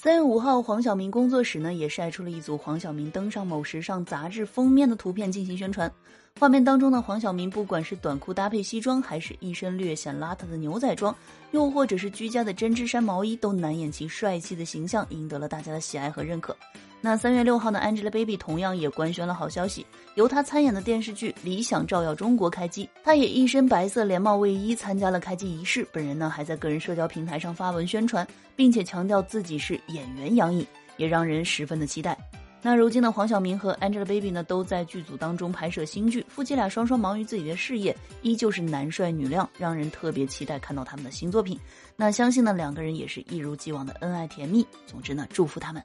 三月五号，黄晓明工作室呢也晒出了一组黄晓明登上某时尚杂志封面的图片进行宣传。画面当中的黄晓明，不管是短裤搭配西装，还是一身略显邋遢的牛仔装，又或者是居家的针织衫毛衣，都难掩其帅气的形象，赢得了大家的喜爱和认可。那三月六号呢，Angelababy 同样也官宣了好消息，由她参演的电视剧《理想照耀中国》开机，她也一身白色连帽卫衣参加了开机仪式。本人呢还在个人社交平台上发文宣传，并且强调自己是演员杨颖，也让人十分的期待。那如今的黄晓明和 Angelababy 呢都在剧组当中拍摄新剧，夫妻俩双双忙于自己的事业，依旧是男帅女靓，让人特别期待看到他们的新作品。那相信呢两个人也是一如既往的恩爱甜蜜。总之呢，祝福他们。